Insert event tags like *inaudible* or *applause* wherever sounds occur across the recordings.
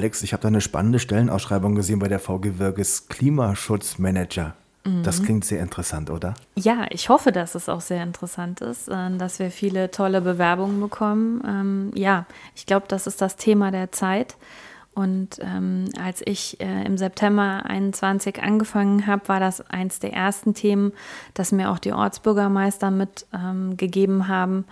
Alex, ich habe da eine spannende Stellenausschreibung gesehen bei der VG Wirges Klimaschutzmanager. Das klingt sehr interessant, oder? Ja, ich hoffe, dass es auch sehr interessant ist, äh, dass wir viele tolle Bewerbungen bekommen. Ähm, ja, ich glaube, das ist das Thema der Zeit. Und ähm, als ich äh, im September 21 angefangen habe, war das eins der ersten Themen, das mir auch die Ortsbürgermeister mitgegeben ähm, haben,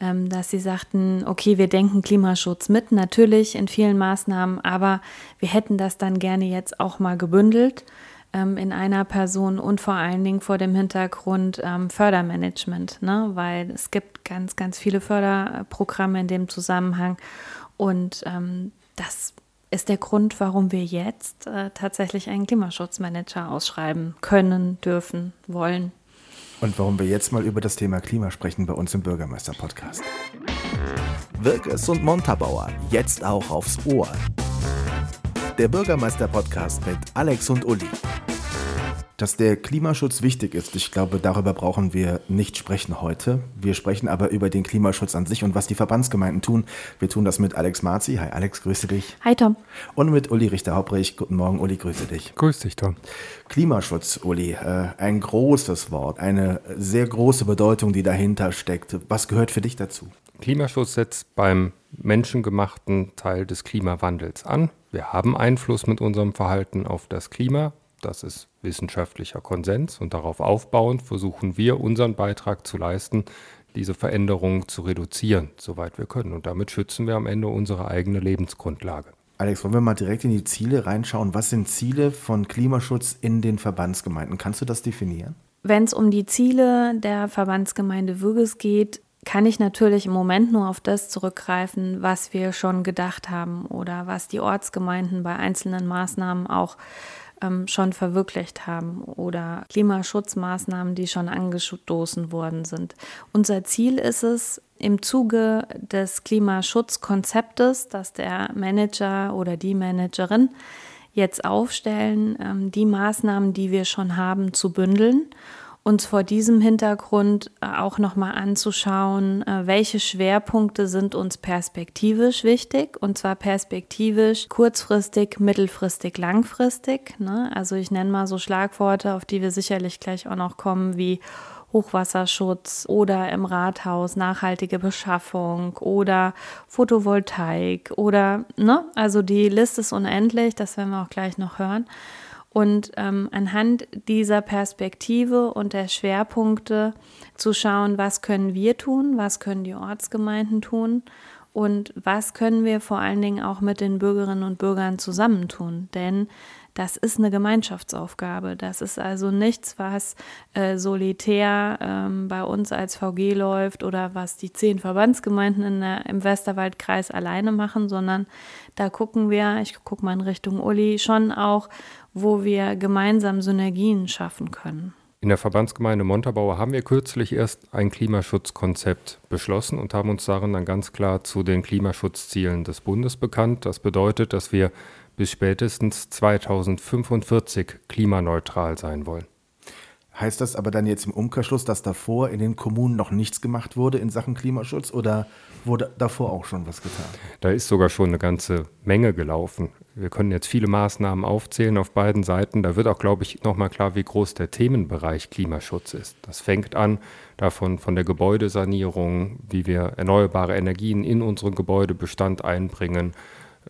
dass sie sagten, okay, wir denken Klimaschutz mit, natürlich in vielen Maßnahmen, aber wir hätten das dann gerne jetzt auch mal gebündelt ähm, in einer Person und vor allen Dingen vor dem Hintergrund ähm, Fördermanagement, ne? weil es gibt ganz, ganz viele Förderprogramme in dem Zusammenhang und ähm, das ist der Grund, warum wir jetzt äh, tatsächlich einen Klimaschutzmanager ausschreiben können, dürfen, wollen. Und warum wir jetzt mal über das Thema Klima sprechen bei uns im Bürgermeister-Podcast. Wirkes und Montabauer, jetzt auch aufs Ohr. Der Bürgermeister-Podcast mit Alex und Uli. Dass der Klimaschutz wichtig ist, ich glaube, darüber brauchen wir nicht sprechen heute. Wir sprechen aber über den Klimaschutz an sich und was die Verbandsgemeinden tun. Wir tun das mit Alex Marzi. Hi Alex, grüße dich. Hi Tom. Und mit Uli Richter-Hauprich. Guten Morgen, Uli, grüße dich. Grüß dich, Tom. Klimaschutz, Uli, äh, ein großes Wort, eine sehr große Bedeutung, die dahinter steckt. Was gehört für dich dazu? Klimaschutz setzt beim menschengemachten Teil des Klimawandels an. Wir haben Einfluss mit unserem Verhalten auf das Klima. Das ist wissenschaftlicher Konsens und darauf aufbauend versuchen wir unseren Beitrag zu leisten, diese Veränderungen zu reduzieren, soweit wir können. Und damit schützen wir am Ende unsere eigene Lebensgrundlage. Alex, wollen wir mal direkt in die Ziele reinschauen? Was sind Ziele von Klimaschutz in den Verbandsgemeinden? Kannst du das definieren? Wenn es um die Ziele der Verbandsgemeinde Würges geht, kann ich natürlich im Moment nur auf das zurückgreifen, was wir schon gedacht haben oder was die Ortsgemeinden bei einzelnen Maßnahmen auch ähm, schon verwirklicht haben oder Klimaschutzmaßnahmen, die schon angestoßen worden sind. Unser Ziel ist es, im Zuge des Klimaschutzkonzeptes, das der Manager oder die Managerin jetzt aufstellen, ähm, die Maßnahmen, die wir schon haben, zu bündeln uns vor diesem Hintergrund äh, auch nochmal anzuschauen, äh, welche Schwerpunkte sind uns perspektivisch wichtig und zwar perspektivisch kurzfristig, mittelfristig, langfristig. Ne? Also ich nenne mal so Schlagworte, auf die wir sicherlich gleich auch noch kommen, wie Hochwasserschutz oder im Rathaus nachhaltige Beschaffung oder Photovoltaik oder, ne, also die Liste ist unendlich, das werden wir auch gleich noch hören. Und ähm, anhand dieser Perspektive und der Schwerpunkte zu schauen, was können wir tun, was können die Ortsgemeinden tun und was können wir vor allen Dingen auch mit den Bürgerinnen und Bürgern zusammentun. Denn das ist eine Gemeinschaftsaufgabe. Das ist also nichts, was äh, solitär ähm, bei uns als VG läuft oder was die zehn Verbandsgemeinden in der, im Westerwaldkreis alleine machen, sondern da gucken wir, ich gucke mal in Richtung Uli, schon auch, wo wir gemeinsam Synergien schaffen können. In der Verbandsgemeinde Montabaur haben wir kürzlich erst ein Klimaschutzkonzept beschlossen und haben uns darin dann ganz klar zu den Klimaschutzzielen des Bundes bekannt. Das bedeutet, dass wir bis spätestens 2045 klimaneutral sein wollen. Heißt das aber dann jetzt im Umkehrschluss, dass davor in den Kommunen noch nichts gemacht wurde in Sachen Klimaschutz oder wurde davor auch schon was getan? Da ist sogar schon eine ganze Menge gelaufen. Wir können jetzt viele Maßnahmen aufzählen auf beiden Seiten. Da wird auch, glaube ich, nochmal klar, wie groß der Themenbereich Klimaschutz ist. Das fängt an davon von der Gebäudesanierung, wie wir erneuerbare Energien in unseren Gebäudebestand einbringen.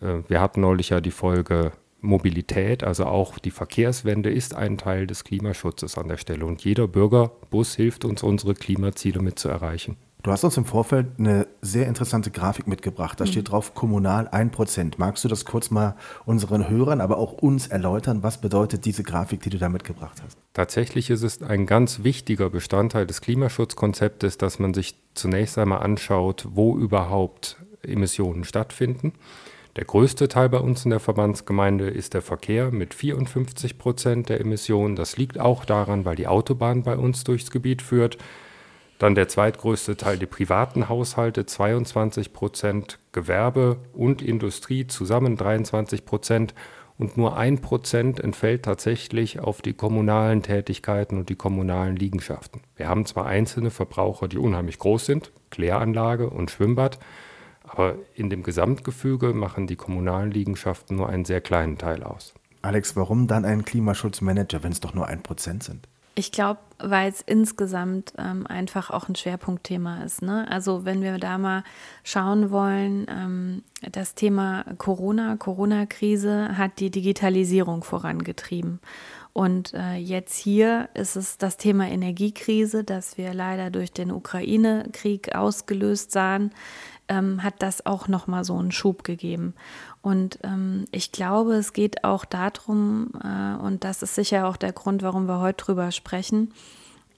Äh, wir hatten neulich ja die Folge Mobilität, also auch die Verkehrswende ist ein Teil des Klimaschutzes an der Stelle. Und jeder Bürgerbus hilft uns, unsere Klimaziele mit zu erreichen. Du hast uns im Vorfeld eine sehr interessante Grafik mitgebracht. Da mhm. steht drauf kommunal 1%. Magst du das kurz mal unseren Hörern, aber auch uns erläutern? Was bedeutet diese Grafik, die du da mitgebracht hast? Tatsächlich ist es ein ganz wichtiger Bestandteil des Klimaschutzkonzeptes, dass man sich zunächst einmal anschaut, wo überhaupt Emissionen stattfinden. Der größte Teil bei uns in der Verbandsgemeinde ist der Verkehr mit 54 Prozent der Emissionen. Das liegt auch daran, weil die Autobahn bei uns durchs Gebiet führt. Dann der zweitgrößte Teil die privaten Haushalte, 22 Prozent Gewerbe und Industrie zusammen 23 Prozent und nur ein Prozent entfällt tatsächlich auf die kommunalen Tätigkeiten und die kommunalen Liegenschaften. Wir haben zwar einzelne Verbraucher, die unheimlich groß sind, Kläranlage und Schwimmbad, Aber in dem Gesamtgefüge machen die kommunalen Liegenschaften nur einen sehr kleinen Teil aus. Alex, warum dann ein Klimaschutzmanager, wenn es doch nur ein Prozent sind? Ich glaube, weil es insgesamt ähm, einfach auch ein Schwerpunktthema ist. Ne? Also wenn wir da mal schauen wollen, ähm, das Thema Corona, Corona-Krise hat die Digitalisierung vorangetrieben. Und äh, jetzt hier ist es das Thema Energiekrise, das wir leider durch den Ukraine-Krieg ausgelöst sahen, ähm, hat das auch nochmal so einen Schub gegeben. Und ähm, ich glaube, es geht auch darum, äh, und das ist sicher auch der Grund, warum wir heute drüber sprechen,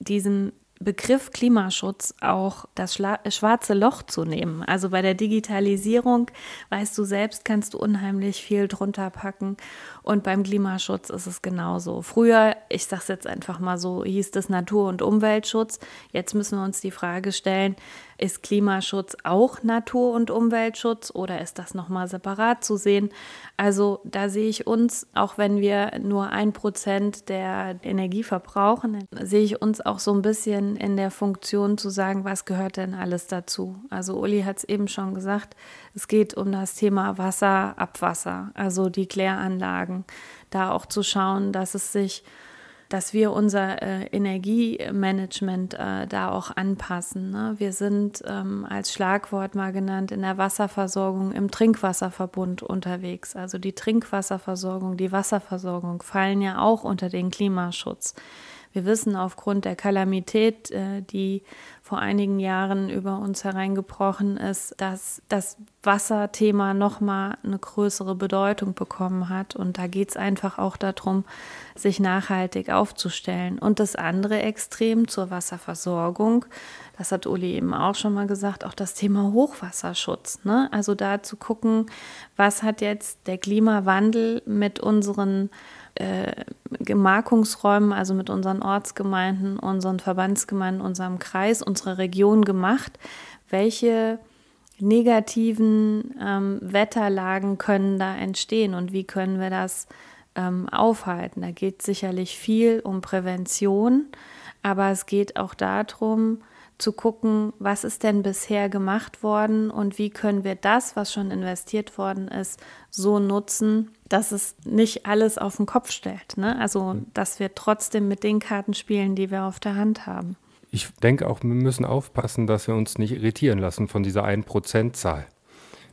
diesen Begriff Klimaschutz auch das Schla schwarze Loch zu nehmen. Also bei der Digitalisierung, weißt du selbst, kannst du unheimlich viel drunter packen. Und beim Klimaschutz ist es genauso. Früher, ich sage es jetzt einfach mal so, hieß es Natur- und Umweltschutz. Jetzt müssen wir uns die Frage stellen, ist Klimaschutz auch Natur- und Umweltschutz oder ist das nochmal separat zu sehen? Also da sehe ich uns, auch wenn wir nur ein Prozent der Energie verbrauchen, sehe ich uns auch so ein bisschen in der Funktion zu sagen, was gehört denn alles dazu? Also Uli hat es eben schon gesagt, es geht um das Thema Wasser, Abwasser, also die Kläranlagen. Da auch zu schauen, dass es sich dass wir unser äh, Energiemanagement äh, da auch anpassen. Ne? Wir sind ähm, als Schlagwort mal genannt in der Wasserversorgung im Trinkwasserverbund unterwegs. Also die Trinkwasserversorgung, die Wasserversorgung fallen ja auch unter den Klimaschutz. Wir wissen aufgrund der Kalamität, äh, die vor einigen Jahren über uns hereingebrochen ist, dass das Wasserthema nochmal eine größere Bedeutung bekommen hat. Und da geht es einfach auch darum, sich nachhaltig aufzustellen. Und das andere Extrem zur Wasserversorgung, das hat Uli eben auch schon mal gesagt, auch das Thema Hochwasserschutz. Ne? Also da zu gucken, was hat jetzt der Klimawandel mit unseren äh, Gemarkungsräumen, also mit unseren Ortsgemeinden, unseren Verbandsgemeinden, unserem Kreis, unserer Region gemacht. Welche negativen ähm, Wetterlagen können da entstehen und wie können wir das ähm, aufhalten? Da geht sicherlich viel um Prävention, aber es geht auch darum, zu gucken, was ist denn bisher gemacht worden und wie können wir das, was schon investiert worden ist, so nutzen, dass es nicht alles auf den Kopf stellt. Ne? Also, dass wir trotzdem mit den Karten spielen, die wir auf der Hand haben. Ich denke auch, wir müssen aufpassen, dass wir uns nicht irritieren lassen von dieser 1%-Zahl.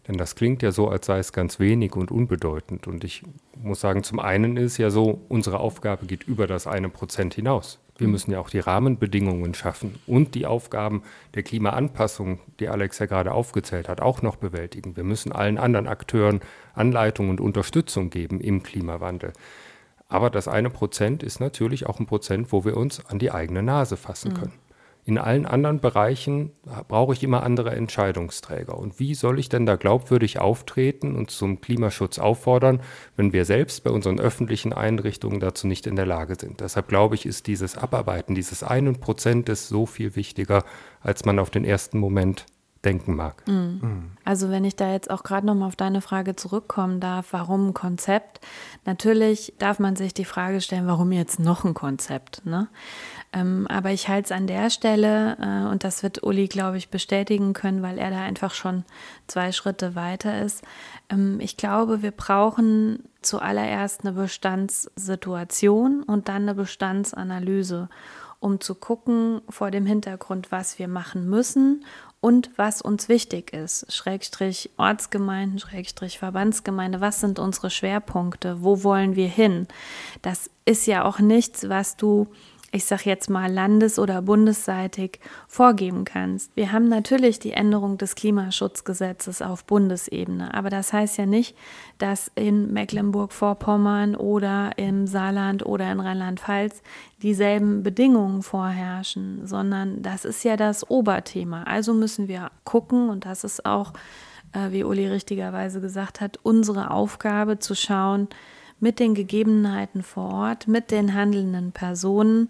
Denn das klingt ja so, als sei es ganz wenig und unbedeutend. Und ich muss sagen, zum einen ist ja so, unsere Aufgabe geht über das eine Prozent hinaus. Wir mhm. müssen ja auch die Rahmenbedingungen schaffen und die Aufgaben der Klimaanpassung, die Alex ja gerade aufgezählt hat, auch noch bewältigen. Wir müssen allen anderen Akteuren Anleitung und Unterstützung geben im Klimawandel. Aber das eine Prozent ist natürlich auch ein Prozent, wo wir uns an die eigene Nase fassen mhm. können. In allen anderen Bereichen brauche ich immer andere Entscheidungsträger. Und wie soll ich denn da glaubwürdig auftreten und zum Klimaschutz auffordern, wenn wir selbst bei unseren öffentlichen Einrichtungen dazu nicht in der Lage sind? Deshalb glaube ich, ist dieses Abarbeiten dieses einen Prozentes so viel wichtiger, als man auf den ersten Moment denken mag. Mhm. Also wenn ich da jetzt auch gerade nochmal auf deine Frage zurückkommen darf, warum ein Konzept? Natürlich darf man sich die Frage stellen, warum jetzt noch ein Konzept? Ne? Ähm, aber ich halte es an der Stelle, äh, und das wird Uli, glaube ich, bestätigen können, weil er da einfach schon zwei Schritte weiter ist. Ähm, ich glaube, wir brauchen zuallererst eine Bestandssituation und dann eine Bestandsanalyse um zu gucken vor dem Hintergrund, was wir machen müssen und was uns wichtig ist. Schrägstrich Ortsgemeinden, Schrägstrich Verbandsgemeinde, was sind unsere Schwerpunkte? Wo wollen wir hin? Das ist ja auch nichts, was du ich sage jetzt mal landes- oder bundesseitig vorgeben kannst. Wir haben natürlich die Änderung des Klimaschutzgesetzes auf Bundesebene, aber das heißt ja nicht, dass in Mecklenburg-Vorpommern oder im Saarland oder in Rheinland-Pfalz dieselben Bedingungen vorherrschen, sondern das ist ja das Oberthema. Also müssen wir gucken, und das ist auch, äh, wie Uli richtigerweise gesagt hat, unsere Aufgabe zu schauen, mit den Gegebenheiten vor Ort, mit den handelnden Personen,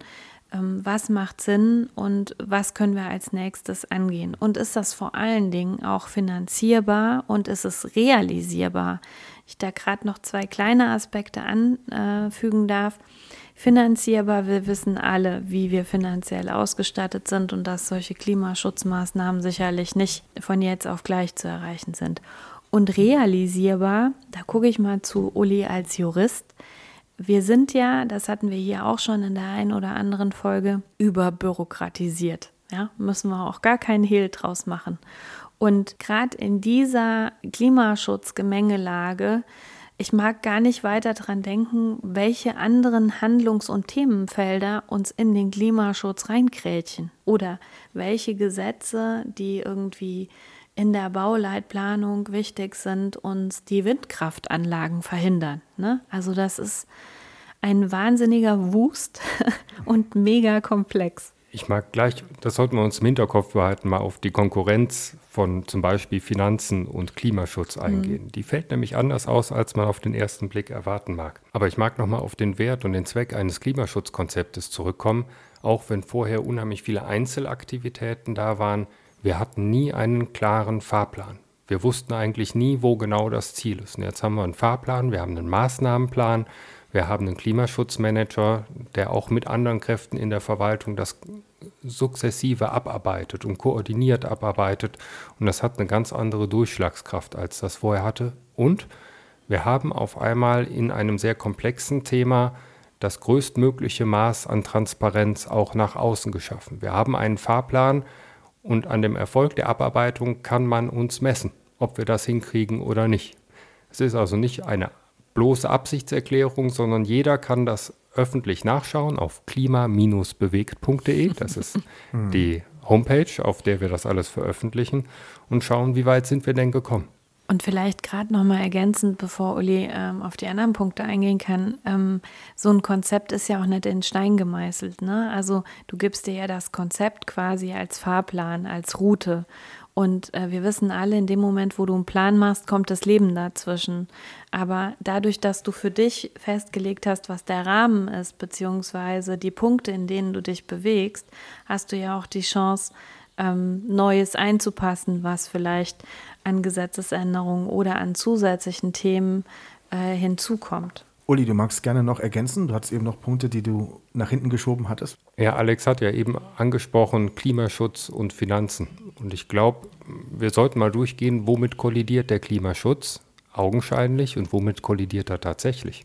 ähm, was macht Sinn und was können wir als nächstes angehen. Und ist das vor allen Dingen auch finanzierbar und ist es realisierbar? Ich da gerade noch zwei kleine Aspekte anfügen darf. finanzierbar. Wir wissen alle, wie wir finanziell ausgestattet sind und dass solche Klimaschutzmaßnahmen sicherlich nicht von jetzt auf gleich zu erreichen sind. Und realisierbar, da gucke ich mal zu Uli als Jurist. Wir sind ja, das hatten wir hier auch schon in der einen oder anderen Folge, überbürokratisiert. Ja, müssen wir auch gar keinen Hehl draus machen. Und gerade in dieser Klimaschutzgemengelage, ich mag gar nicht weiter daran denken, welche anderen Handlungs- und Themenfelder uns in den Klimaschutz reinkrätchen oder welche Gesetze, die irgendwie in der Bauleitplanung wichtig sind, uns die Windkraftanlagen verhindern. Ne? Also das ist ein wahnsinniger Wust *laughs* und mega komplex. Ich mag gleich, das sollten wir uns im Hinterkopf behalten, mal auf die Konkurrenz von zum Beispiel Finanzen und Klimaschutz mhm. eingehen. Mhm. Die fällt nämlich anders aus, als man auf den ersten Blick erwarten mag. Aber ich mag nochmal auf den Wert und den Zweck eines Klimaschutzkonzeptes zurückkommen, auch wenn vorher unheimlich viele Einzelaktivitäten da waren. Wir hatten nie einen klaren Fahrplan. Wir wussten eigentlich nie, wo genau das Ziel ist. Und jetzt haben wir einen Fahrplan, wir haben einen Maßnahmenplan, wir haben einen Klimaschutzmanager, der auch mit anderen Kräften in der Verwaltung das sukzessive abarbeitet und koordiniert abarbeitet. Und das hat eine ganz andere Durchschlagskraft, als das vorher hatte. Und wir haben auf einmal in einem sehr komplexen Thema das größtmögliche Maß an Transparenz auch nach außen geschaffen. Wir haben einen Fahrplan und an dem Erfolg der Abarbeitung kann man uns messen, ob wir das hinkriegen oder nicht. Es ist also nicht eine bloße Absichtserklärung, sondern jeder kann das öffentlich nachschauen auf klima-bewegt.de. Das ist *laughs* die Homepage, auf der wir das alles veröffentlichen und schauen, wie weit sind wir denn gekommen. Und vielleicht gerade nochmal ergänzend, bevor Uli ähm, auf die anderen Punkte eingehen kann, ähm, so ein Konzept ist ja auch nicht in Stein gemeißelt. Ne? Also du gibst dir ja das Konzept quasi als Fahrplan, als Route. Und äh, wir wissen alle, in dem Moment, wo du einen Plan machst, kommt das Leben dazwischen. Aber dadurch, dass du für dich festgelegt hast, was der Rahmen ist, beziehungsweise die Punkte, in denen du dich bewegst, hast du ja auch die Chance, ähm, Neues einzupassen, was vielleicht an Gesetzesänderungen oder an zusätzlichen Themen äh, hinzukommt. Uli, du magst gerne noch ergänzen. Du hattest eben noch Punkte, die du nach hinten geschoben hattest. Ja, Alex hat ja eben angesprochen Klimaschutz und Finanzen. Und ich glaube, wir sollten mal durchgehen, womit kollidiert der Klimaschutz augenscheinlich und womit kollidiert er tatsächlich.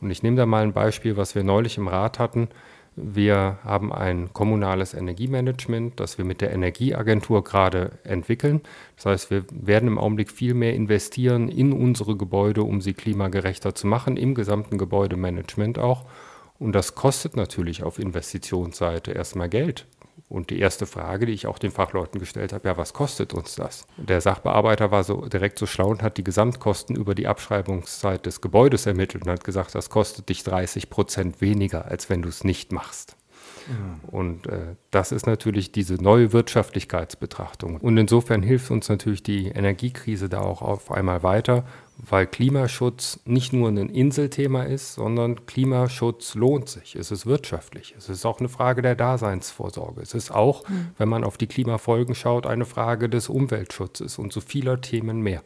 Und ich nehme da mal ein Beispiel, was wir neulich im Rat hatten. Wir haben ein kommunales Energiemanagement, das wir mit der Energieagentur gerade entwickeln. Das heißt, wir werden im Augenblick viel mehr investieren in unsere Gebäude, um sie klimagerechter zu machen, im gesamten Gebäudemanagement auch. Und das kostet natürlich auf Investitionsseite erstmal Geld. Und die erste Frage, die ich auch den Fachleuten gestellt habe, ja, was kostet uns das? Der Sachbearbeiter war so direkt so schlau und hat die Gesamtkosten über die Abschreibungszeit des Gebäudes ermittelt und hat gesagt, das kostet dich 30 Prozent weniger, als wenn du es nicht machst. Mhm. Und äh, das ist natürlich diese neue Wirtschaftlichkeitsbetrachtung. Und insofern hilft uns natürlich die Energiekrise da auch auf einmal weiter, weil Klimaschutz nicht nur ein Inselthema ist, sondern Klimaschutz lohnt sich. Es ist wirtschaftlich. Es ist auch eine Frage der Daseinsvorsorge. Es ist auch, mhm. wenn man auf die Klimafolgen schaut, eine Frage des Umweltschutzes und so vieler Themen mehr.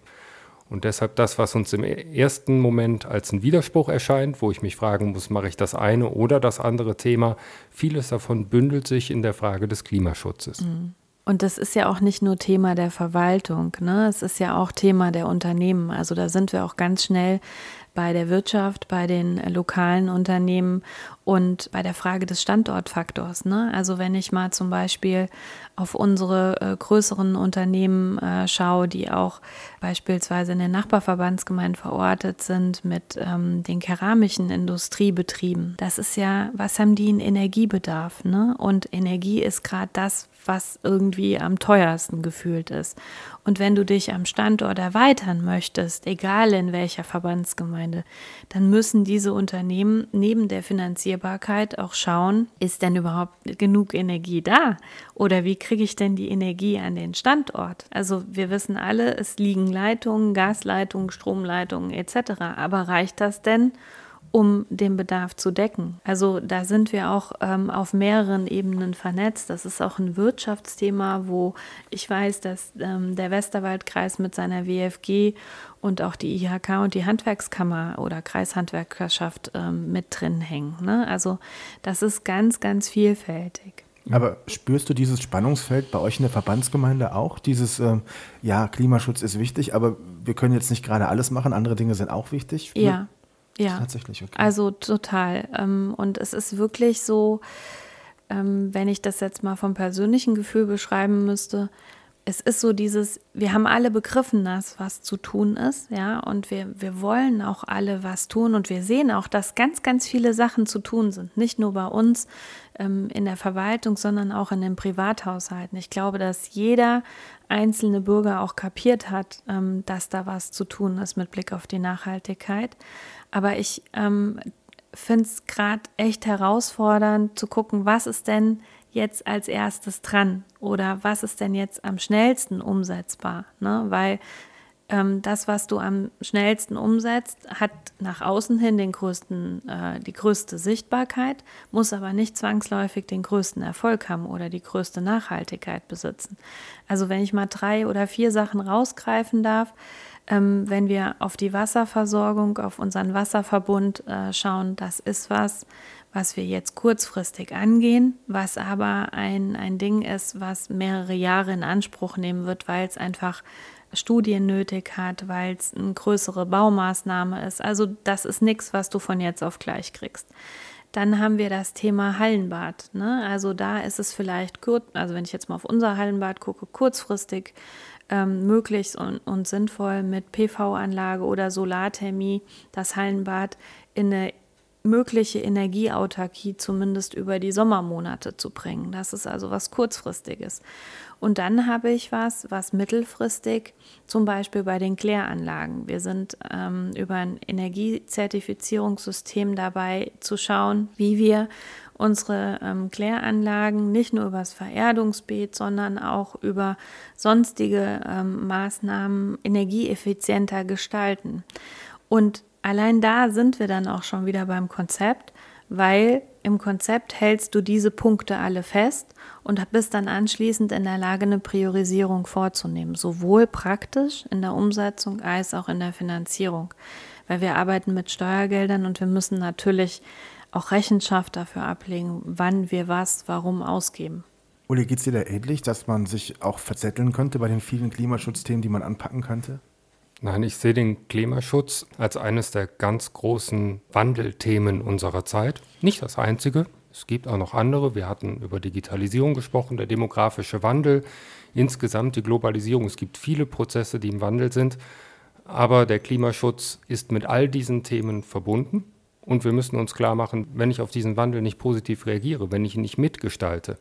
Und deshalb das, was uns im ersten Moment als ein Widerspruch erscheint, wo ich mich fragen muss, mache ich das eine oder das andere Thema, vieles davon bündelt sich in der Frage des Klimaschutzes. Mhm. Und das ist ja auch nicht nur Thema der Verwaltung, ne? es ist ja auch Thema der Unternehmen. Also da sind wir auch ganz schnell bei der Wirtschaft, bei den lokalen Unternehmen und bei der Frage des Standortfaktors. Ne? Also wenn ich mal zum Beispiel auf unsere äh, größeren Unternehmen äh, schaue, die auch beispielsweise in den Nachbarverbandsgemeinden verortet sind mit ähm, den keramischen Industriebetrieben. Das ist ja, was haben die in Energiebedarf? Ne? Und Energie ist gerade das, was irgendwie am teuersten gefühlt ist. Und wenn du dich am Standort erweitern möchtest, egal in welcher Verbandsgemeinde, dann müssen diese Unternehmen neben der Finanzierbarkeit auch schauen, ist denn überhaupt genug Energie da? Oder wie kriege ich denn die Energie an den Standort? Also wir wissen alle, es liegen Leitungen, Gasleitungen, Stromleitungen etc. Aber reicht das denn? Um den Bedarf zu decken. Also da sind wir auch ähm, auf mehreren Ebenen vernetzt. Das ist auch ein Wirtschaftsthema, wo ich weiß, dass ähm, der Westerwaldkreis mit seiner WFG und auch die IHK und die Handwerkskammer oder Kreishandwerkerschaft ähm, mit drin hängen. Ne? Also das ist ganz, ganz vielfältig. Aber spürst du dieses Spannungsfeld bei euch in der Verbandsgemeinde auch? Dieses, ähm, ja, Klimaschutz ist wichtig, aber wir können jetzt nicht gerade alles machen, andere Dinge sind auch wichtig? Ja, ja. Tatsächlich, okay. Also total. Ähm, und es ist wirklich so, ähm, wenn ich das jetzt mal vom persönlichen Gefühl beschreiben müsste, es ist so dieses, wir haben alle begriffen, dass was zu tun ist, ja, und wir, wir wollen auch alle was tun und wir sehen auch, dass ganz, ganz viele Sachen zu tun sind. Nicht nur bei uns ähm, in der Verwaltung, sondern auch in den Privathaushalten. Ich glaube, dass jeder einzelne Bürger auch kapiert hat, ähm, dass da was zu tun ist mit Blick auf die Nachhaltigkeit. Aber ich ähm, finde es gerade echt herausfordernd zu gucken, was ist denn jetzt als erstes dran oder was ist denn jetzt am schnellsten umsetzbar? Ne? Weil ähm, das, was du am schnellsten umsetzt, hat nach außen hin den größten, äh, die größte Sichtbarkeit, muss aber nicht zwangsläufig den größten Erfolg haben oder die größte Nachhaltigkeit besitzen. Also wenn ich mal drei oder vier Sachen rausgreifen darf, ähm, wenn wir auf die Wasserversorgung, auf unseren Wasserverbund äh, schauen, das ist was, was wir jetzt kurzfristig angehen, was aber ein, ein Ding ist, was mehrere Jahre in Anspruch nehmen wird, weil es einfach Studien nötig hat, weil es eine größere Baumaßnahme ist. Also das ist nichts, was du von jetzt auf gleich kriegst. Dann haben wir das Thema Hallenbad. Ne? Also da ist es vielleicht kurz, also wenn ich jetzt mal auf unser Hallenbad gucke, kurzfristig ähm, möglich und, und sinnvoll mit PV-Anlage oder Solarthermie das Hallenbad in eine mögliche Energieautarkie zumindest über die Sommermonate zu bringen. Das ist also was kurzfristiges. Und dann habe ich was, was mittelfristig, zum Beispiel bei den Kläranlagen. Wir sind ähm, über ein Energiezertifizierungssystem dabei zu schauen, wie wir unsere ähm, Kläranlagen nicht nur über das Vererdungsbeet, sondern auch über sonstige ähm, Maßnahmen energieeffizienter gestalten. Und allein da sind wir dann auch schon wieder beim Konzept, weil im Konzept hältst du diese Punkte alle fest und bist dann anschließend in der Lage, eine Priorisierung vorzunehmen, sowohl praktisch in der Umsetzung als auch in der Finanzierung, weil wir arbeiten mit Steuergeldern und wir müssen natürlich auch Rechenschaft dafür ablegen, wann wir was, warum ausgeben. Uli, geht es dir da ähnlich, dass man sich auch verzetteln könnte bei den vielen Klimaschutzthemen, die man anpacken könnte? Nein, ich sehe den Klimaschutz als eines der ganz großen Wandelthemen unserer Zeit. Nicht das einzige. Es gibt auch noch andere. Wir hatten über Digitalisierung gesprochen, der demografische Wandel, insgesamt die Globalisierung. Es gibt viele Prozesse, die im Wandel sind. Aber der Klimaschutz ist mit all diesen Themen verbunden. Und wir müssen uns klar machen, wenn ich auf diesen Wandel nicht positiv reagiere, wenn ich ihn nicht mitgestalte,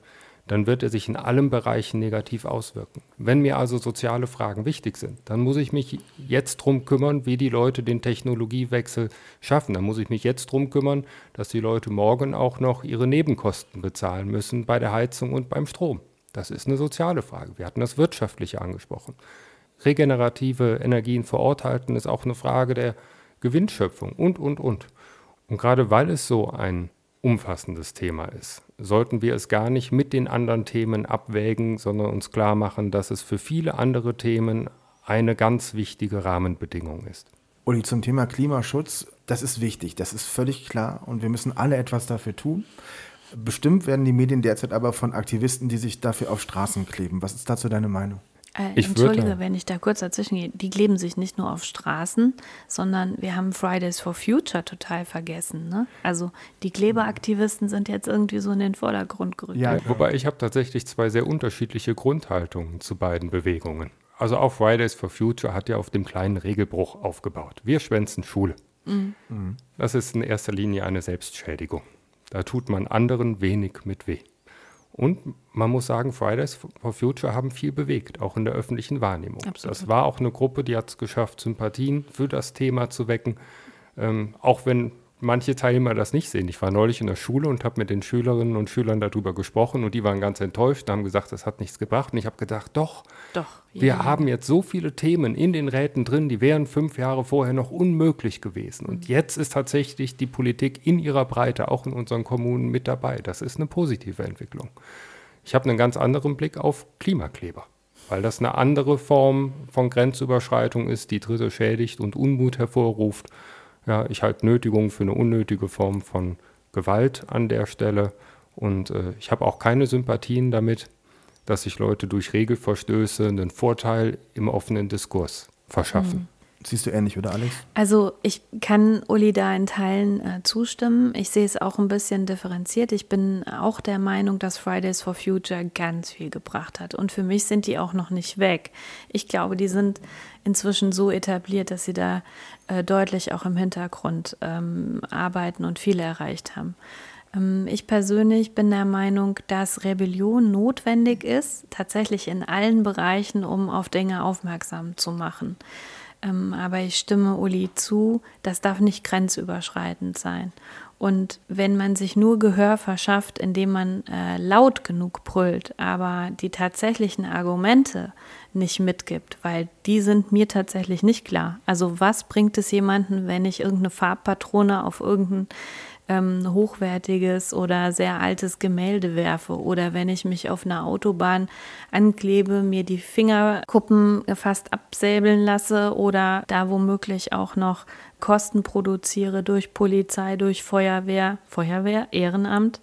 dann wird er sich in allen Bereichen negativ auswirken. Wenn mir also soziale Fragen wichtig sind, dann muss ich mich jetzt darum kümmern, wie die Leute den Technologiewechsel schaffen. Dann muss ich mich jetzt darum kümmern, dass die Leute morgen auch noch ihre Nebenkosten bezahlen müssen bei der Heizung und beim Strom. Das ist eine soziale Frage. Wir hatten das Wirtschaftliche angesprochen. Regenerative Energien vor Ort halten ist auch eine Frage der Gewinnschöpfung und, und, und. Und gerade weil es so ein umfassendes Thema ist, sollten wir es gar nicht mit den anderen Themen abwägen, sondern uns klar machen, dass es für viele andere Themen eine ganz wichtige Rahmenbedingung ist. Uli, zum Thema Klimaschutz, das ist wichtig, das ist völlig klar und wir müssen alle etwas dafür tun. Bestimmt werden die Medien derzeit aber von Aktivisten, die sich dafür auf Straßen kleben. Was ist dazu deine Meinung? Äh, Entschuldige, würde, wenn ich da kurz dazwischen gehe. Die kleben sich nicht nur auf Straßen, sondern wir haben Fridays for Future total vergessen. Ne? Also die Kleberaktivisten sind jetzt irgendwie so in den Vordergrund gerückt. Ja, wobei ich habe tatsächlich zwei sehr unterschiedliche Grundhaltungen zu beiden Bewegungen. Also auch Fridays for Future hat ja auf dem kleinen Regelbruch aufgebaut. Wir schwänzen Schule. Mhm. Das ist in erster Linie eine Selbstschädigung. Da tut man anderen wenig mit weh. Und man muss sagen, Fridays for Future haben viel bewegt, auch in der öffentlichen Wahrnehmung. Absolut. Das war auch eine Gruppe, die hat es geschafft, Sympathien für das Thema zu wecken. Ähm, auch wenn manche Teilnehmer das nicht sehen. Ich war neulich in der Schule und habe mit den Schülerinnen und Schülern darüber gesprochen und die waren ganz enttäuscht und haben gesagt, das hat nichts gebracht. Und ich habe gedacht, doch, doch wir ja. haben jetzt so viele Themen in den Räten drin, die wären fünf Jahre vorher noch unmöglich gewesen. Und mhm. jetzt ist tatsächlich die Politik in ihrer Breite, auch in unseren Kommunen, mit dabei. Das ist eine positive Entwicklung. Ich habe einen ganz anderen Blick auf Klimakleber weil das eine andere Form von Grenzüberschreitung ist, die Dritte schädigt und Unmut hervorruft. Ja, ich halte Nötigung für eine unnötige Form von Gewalt an der Stelle und äh, ich habe auch keine Sympathien damit, dass sich Leute durch Regelverstöße einen Vorteil im offenen Diskurs verschaffen. Siehst du ähnlich, oder Alex? Also ich kann Uli da in Teilen äh, zustimmen. Ich sehe es auch ein bisschen differenziert. Ich bin auch der Meinung, dass Fridays for Future ganz viel gebracht hat. Und für mich sind die auch noch nicht weg. Ich glaube, die sind inzwischen so etabliert, dass sie da äh, deutlich auch im Hintergrund ähm, arbeiten und viele erreicht haben. Ähm, ich persönlich bin der Meinung, dass Rebellion notwendig ist, tatsächlich in allen Bereichen, um auf Dinge aufmerksam zu machen. Ähm, aber ich stimme Uli zu, das darf nicht grenzüberschreitend sein. Und wenn man sich nur Gehör verschafft, indem man äh, laut genug brüllt, aber die tatsächlichen Argumente nicht mitgibt, weil die sind mir tatsächlich nicht klar. Also was bringt es jemanden, wenn ich irgendeine Farbpatrone auf irgendein ähm, hochwertiges oder sehr altes Gemälde werfe oder wenn ich mich auf einer Autobahn anklebe, mir die Fingerkuppen fast absäbeln lasse oder da womöglich auch noch Kosten produziere durch Polizei, durch Feuerwehr, Feuerwehr, Ehrenamt.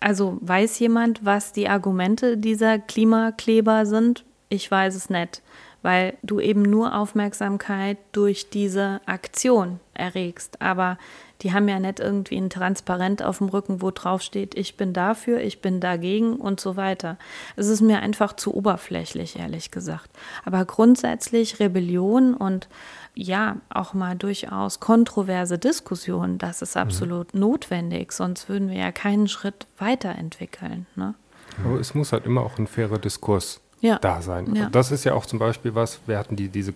Also weiß jemand, was die Argumente dieser Klimakleber sind? Ich weiß es nicht, weil du eben nur Aufmerksamkeit durch diese Aktion erregst. Aber die haben ja nicht irgendwie ein Transparent auf dem Rücken, wo drauf steht, ich bin dafür, ich bin dagegen und so weiter. Es ist mir einfach zu oberflächlich, ehrlich gesagt. Aber grundsätzlich Rebellion und ja, auch mal durchaus kontroverse Diskussionen, das ist mhm. absolut mhm. notwendig, sonst würden wir ja keinen Schritt weiterentwickeln. Ne? Aber es muss halt immer auch ein fairer Diskurs ja. da sein. Ja. Das ist ja auch zum Beispiel was, wir hatten die, diese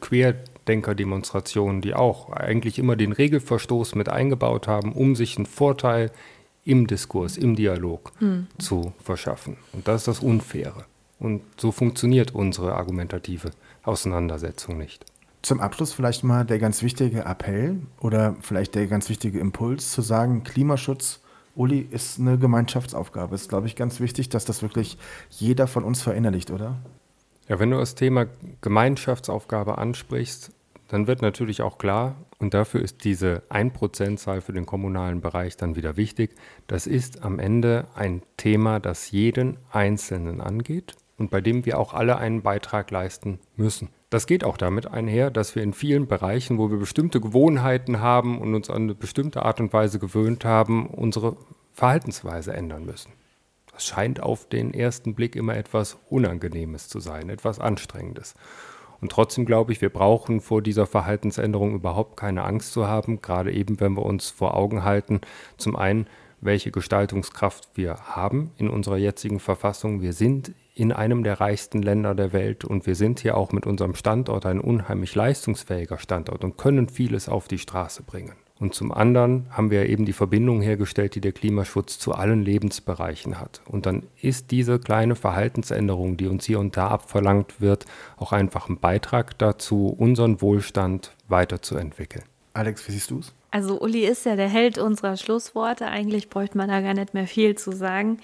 Querdenker-Demonstrationen, die auch eigentlich immer den Regelverstoß mit eingebaut haben, um sich einen Vorteil im Diskurs, im Dialog hm. zu verschaffen. Und das ist das Unfaire. Und so funktioniert unsere argumentative Auseinandersetzung nicht. Zum Abschluss vielleicht mal der ganz wichtige Appell oder vielleicht der ganz wichtige Impuls zu sagen, Klimaschutz Uli, ist eine Gemeinschaftsaufgabe. Ist, glaube ich, ganz wichtig, dass das wirklich jeder von uns verinnerlicht, oder? Ja, wenn du das Thema Gemeinschaftsaufgabe ansprichst, dann wird natürlich auch klar, und dafür ist diese 1%-Zahl für den kommunalen Bereich dann wieder wichtig, das ist am Ende ein Thema, das jeden Einzelnen angeht und bei dem wir auch alle einen Beitrag leisten müssen. Das geht auch damit einher, dass wir in vielen Bereichen, wo wir bestimmte Gewohnheiten haben und uns an eine bestimmte Art und Weise gewöhnt haben, unsere Verhaltensweise ändern müssen. Das scheint auf den ersten Blick immer etwas Unangenehmes zu sein, etwas Anstrengendes. Und trotzdem glaube ich, wir brauchen vor dieser Verhaltensänderung überhaupt keine Angst zu haben, gerade eben, wenn wir uns vor Augen halten, zum einen, welche Gestaltungskraft wir haben in unserer jetzigen Verfassung. Wir sind in einem der reichsten Länder der Welt und wir sind hier auch mit unserem Standort ein unheimlich leistungsfähiger Standort und können vieles auf die Straße bringen. Und zum anderen haben wir eben die Verbindung hergestellt, die der Klimaschutz zu allen Lebensbereichen hat. Und dann ist diese kleine Verhaltensänderung, die uns hier und da abverlangt wird, auch einfach ein Beitrag dazu, unseren Wohlstand weiterzuentwickeln. Alex, wie siehst du es? Also Uli ist ja der Held unserer Schlussworte. Eigentlich bräuchte man da gar nicht mehr viel zu sagen.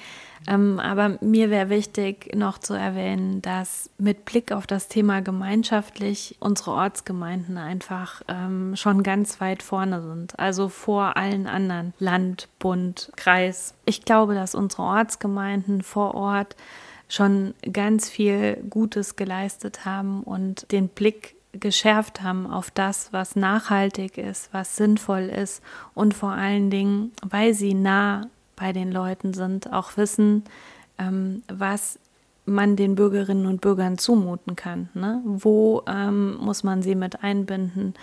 Ähm, aber mir wäre wichtig, noch zu erwähnen, dass mit Blick auf das Thema gemeinschaftlich unsere Ortsgemeinden einfach ähm, schon ganz weit vorne sind. Also vor allen anderen Land, Bund, Kreis. Ich glaube, dass unsere Ortsgemeinden vor Ort schon ganz viel Gutes geleistet haben und den Blick geschärft haben auf das, was nachhaltig ist, was sinnvoll ist und vor allen Dingen, weil sie nah bei den Leuten sind, auch wissen, ähm, was man den Bürgerinnen und Bürgern zumuten kann. Ne? Wo ähm, muss man sie mit einbinden?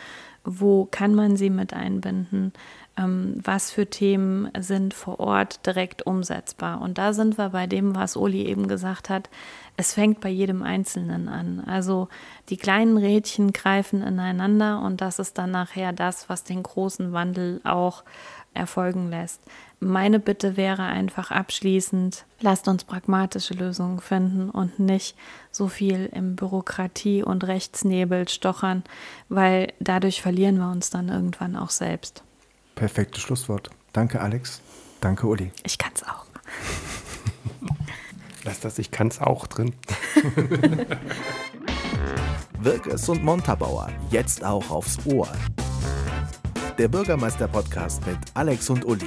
Wo kann man sie mit einbinden? Ähm, was für Themen sind vor Ort direkt umsetzbar? Und da sind wir bei dem, was Uli eben gesagt hat. Es fängt bei jedem Einzelnen an. Also die kleinen Rädchen greifen ineinander und das ist dann nachher das, was den großen Wandel auch erfolgen lässt. Meine Bitte wäre einfach abschließend, lasst uns pragmatische Lösungen finden und nicht so viel im Bürokratie und Rechtsnebel stochern, weil dadurch verlieren wir uns dann irgendwann auch selbst. Perfektes Schlusswort. Danke, Alex. Danke, Uli. Ich kann es auch. *laughs* Lass das, ich kann es auch drin. *laughs* Wirkes und Montabauer, jetzt auch aufs Ohr. Der Bürgermeister-Podcast mit Alex und Uli.